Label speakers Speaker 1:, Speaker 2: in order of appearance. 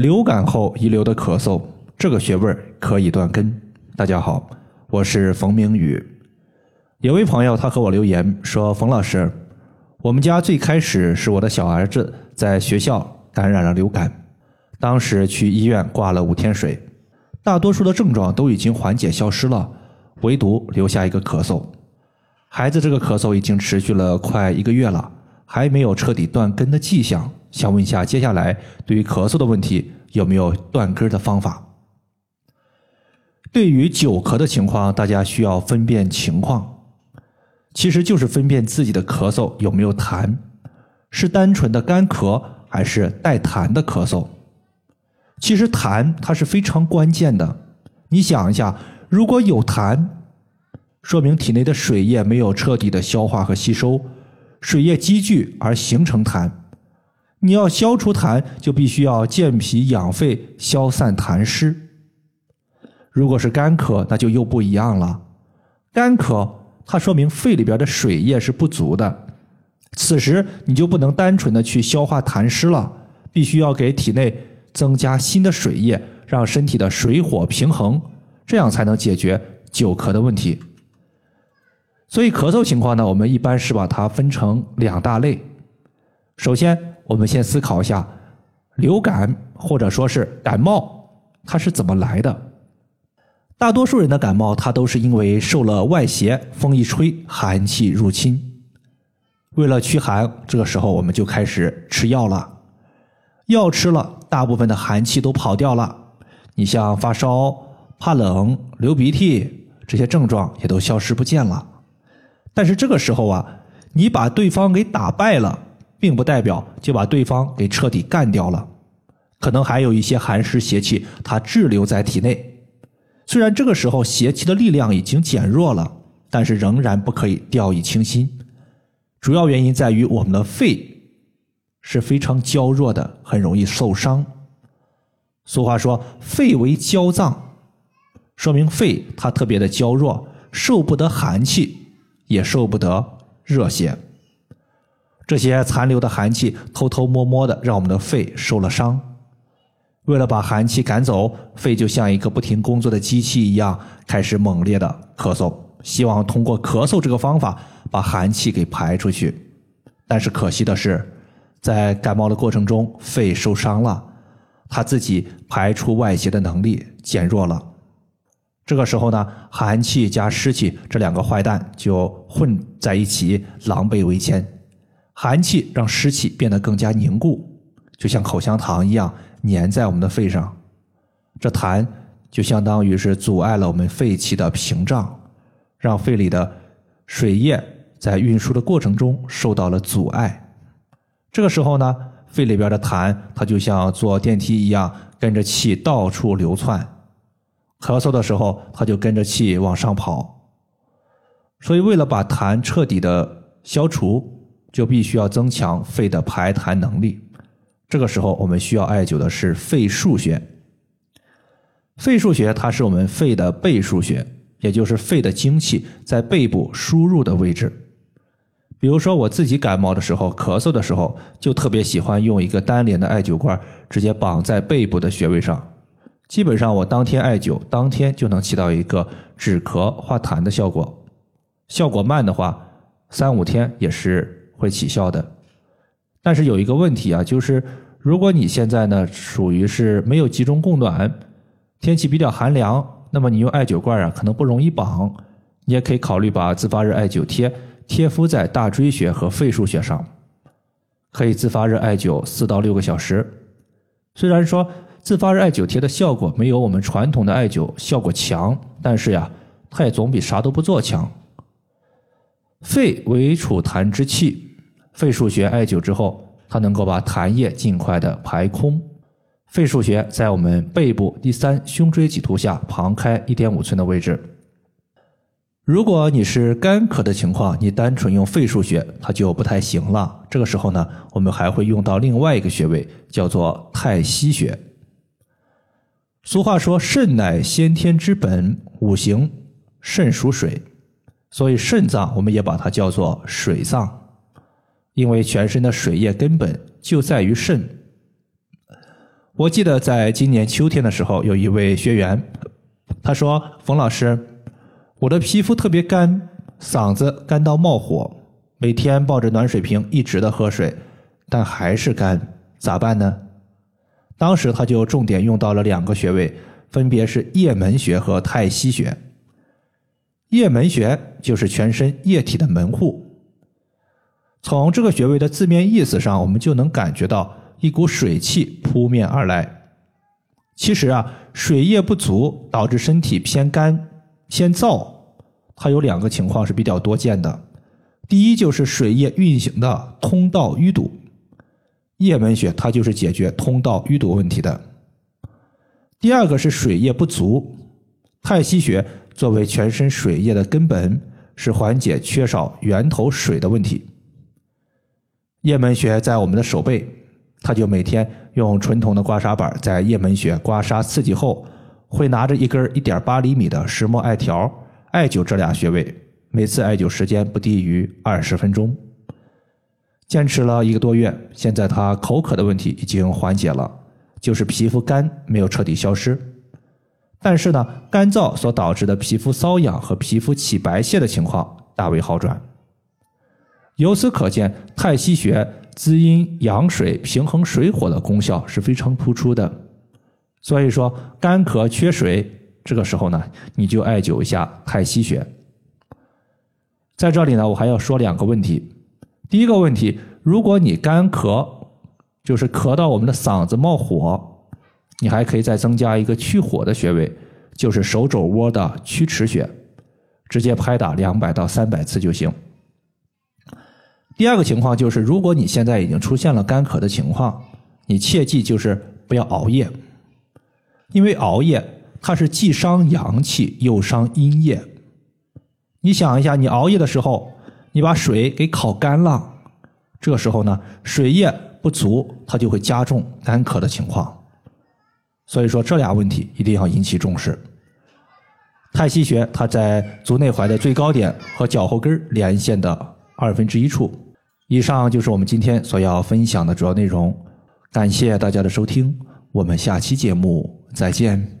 Speaker 1: 流感后遗留的咳嗽，这个穴位可以断根。大家好，我是冯明宇。有位朋友他和我留言说：“冯老师，我们家最开始是我的小儿子在学校感染了流感，当时去医院挂了五天水，大多数的症状都已经缓解消失了，唯独留下一个咳嗽。孩子这个咳嗽已经持续了快一个月了，还没有彻底断根的迹象。”想问一下，接下来对于咳嗽的问题有没有断根的方法？对于久咳的情况，大家需要分辨情况，其实就是分辨自己的咳嗽有没有痰，是单纯的干咳还是带痰的咳嗽。其实痰它是非常关键的，你想一下，如果有痰，说明体内的水液没有彻底的消化和吸收，水液积聚而形成痰。你要消除痰，就必须要健脾养肺、消散痰湿。如果是干咳，那就又不一样了。干咳，它说明肺里边的水液是不足的，此时你就不能单纯的去消化痰湿了，必须要给体内增加新的水液，让身体的水火平衡，这样才能解决久咳的问题。所以咳嗽情况呢，我们一般是把它分成两大类，首先。我们先思考一下，流感或者说是感冒，它是怎么来的？大多数人的感冒，它都是因为受了外邪，风一吹，寒气入侵。为了驱寒，这个时候我们就开始吃药了。药吃了，大部分的寒气都跑掉了。你像发烧、怕冷、流鼻涕这些症状也都消失不见了。但是这个时候啊，你把对方给打败了。并不代表就把对方给彻底干掉了，可能还有一些寒湿邪气，它滞留在体内。虽然这个时候邪气的力量已经减弱了，但是仍然不可以掉以轻心。主要原因在于我们的肺是非常娇弱的，很容易受伤。俗话说“肺为娇脏”，说明肺它特别的娇弱，受不得寒气，也受不得热邪。这些残留的寒气偷偷摸摸的让我们的肺受了伤。为了把寒气赶走，肺就像一个不停工作的机器一样，开始猛烈的咳嗽，希望通过咳嗽这个方法把寒气给排出去。但是可惜的是，在感冒的过程中，肺受伤了，它自己排出外邪的能力减弱了。这个时候呢，寒气加湿气这两个坏蛋就混在一起，狼狈为奸。寒气让湿气变得更加凝固，就像口香糖一样粘在我们的肺上。这痰就相当于是阻碍了我们肺气的屏障，让肺里的水液在运输的过程中受到了阻碍。这个时候呢，肺里边的痰它就像坐电梯一样，跟着气到处流窜。咳嗽的时候，它就跟着气往上跑。所以，为了把痰彻底的消除。就必须要增强肺的排痰能力。这个时候，我们需要艾灸的是肺腧穴。肺腧穴它是我们肺的背腧穴，也就是肺的精气在背部输入的位置。比如说，我自己感冒的时候、咳嗽的时候，就特别喜欢用一个单联的艾灸罐直接绑在背部的穴位上。基本上，我当天艾灸，当天就能起到一个止咳化痰的效果。效果慢的话，三五天也是。会起效的，但是有一个问题啊，就是如果你现在呢属于是没有集中供暖，天气比较寒凉，那么你用艾灸罐啊可能不容易绑，你也可以考虑把自发热艾灸贴贴敷在大椎穴和肺腧穴上，可以自发热艾灸四到六个小时。虽然说自发热艾灸贴的效果没有我们传统的艾灸效果强，但是呀，它也总比啥都不做强。肺为储痰之器。肺腧穴艾灸之后，它能够把痰液尽快的排空。肺腧穴在我们背部第三胸椎棘突下旁开一点五寸的位置。如果你是干咳的情况，你单纯用肺腧穴，它就不太行了。这个时候呢，我们还会用到另外一个穴位，叫做太溪穴。俗话说：“肾乃先天之本，五行肾属水，所以肾脏我们也把它叫做水脏。”因为全身的水液根本就在于肾，我记得在今年秋天的时候，有一位学员，他说：“冯老师，我的皮肤特别干，嗓子干到冒火，每天抱着暖水瓶一直的喝水，但还是干，咋办呢？”当时他就重点用到了两个穴位，分别是液门穴和太溪穴。液门穴就是全身液体的门户。从这个穴位的字面意思上，我们就能感觉到一股水气扑面而来。其实啊，水液不足导致身体偏干偏燥，它有两个情况是比较多见的。第一就是水液运行的通道淤堵。液门穴它就是解决通道淤堵问题的。第二个是水液不足，太溪穴作为全身水液的根本，是缓解缺少源头水的问题。液门穴在我们的手背，他就每天用纯铜的刮痧板在液门穴刮痧刺激后，会拿着一根一点八厘米的石墨艾条艾灸这俩穴位，每次艾灸时间不低于二十分钟。坚持了一个多月，现在他口渴的问题已经缓解了，就是皮肤干没有彻底消失，但是呢，干燥所导致的皮肤瘙痒和皮肤起白屑的情况大为好转。由此可见，太溪穴滋阴养水、平衡水火的功效是非常突出的。所以说，干咳缺水，这个时候呢，你就艾灸一下太溪穴。在这里呢，我还要说两个问题。第一个问题，如果你干咳，就是咳到我们的嗓子冒火，你还可以再增加一个去火的穴位，就是手肘窝的曲池穴，直接拍打两百到三百次就行。第二个情况就是，如果你现在已经出现了干咳的情况，你切记就是不要熬夜，因为熬夜它是既伤阳气又伤阴液。你想一下，你熬夜的时候。你把水给烤干了，这时候呢，水液不足，它就会加重干咳的情况。所以说，这俩问题一定要引起重视。太溪穴它在足内踝的最高点和脚后跟连线的二分之一处。以上就是我们今天所要分享的主要内容。感谢大家的收听，我们下期节目再见。